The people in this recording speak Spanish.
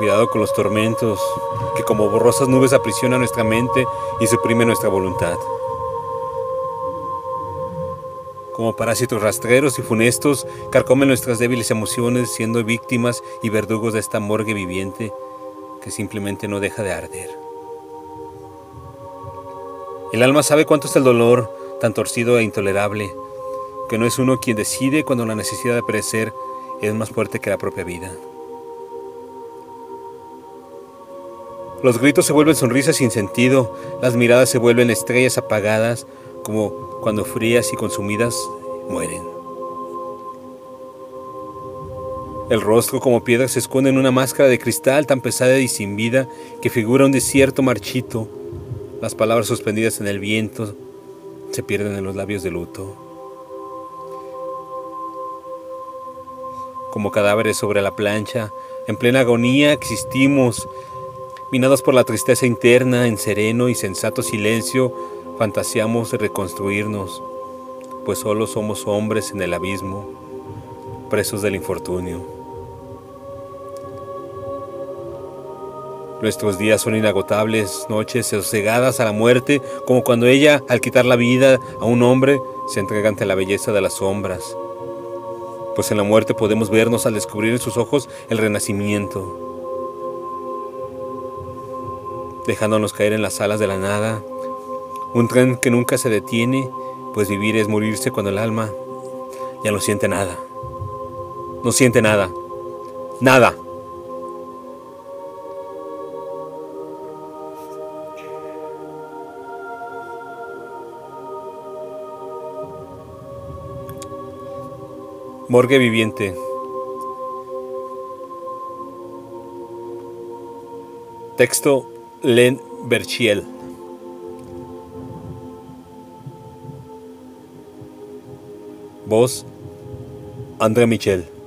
Cuidado con los tormentos que como borrosas nubes aprisionan nuestra mente y suprimen nuestra voluntad. Como parásitos rastreros y funestos, carcomen nuestras débiles emociones siendo víctimas y verdugos de esta morgue viviente que simplemente no deja de arder. El alma sabe cuánto es el dolor tan torcido e intolerable, que no es uno quien decide cuando la necesidad de perecer es más fuerte que la propia vida. Los gritos se vuelven sonrisas sin sentido, las miradas se vuelven estrellas apagadas, como cuando frías y consumidas mueren. El rostro como piedra se esconde en una máscara de cristal tan pesada y sin vida que figura un desierto marchito. Las palabras suspendidas en el viento se pierden en los labios de luto. Como cadáveres sobre la plancha, en plena agonía existimos, Minados por la tristeza interna, en sereno y sensato silencio, fantaseamos reconstruirnos, pues solo somos hombres en el abismo, presos del infortunio. Nuestros días son inagotables, noches sosegadas a la muerte, como cuando ella, al quitar la vida a un hombre, se entrega ante la belleza de las sombras. Pues en la muerte podemos vernos al descubrir en sus ojos el renacimiento dejándonos caer en las alas de la nada. Un tren que nunca se detiene, pues vivir es morirse cuando el alma ya no siente nada. No siente nada. Nada. Morgue viviente. Texto Len Berchiel. Voz, André Michel.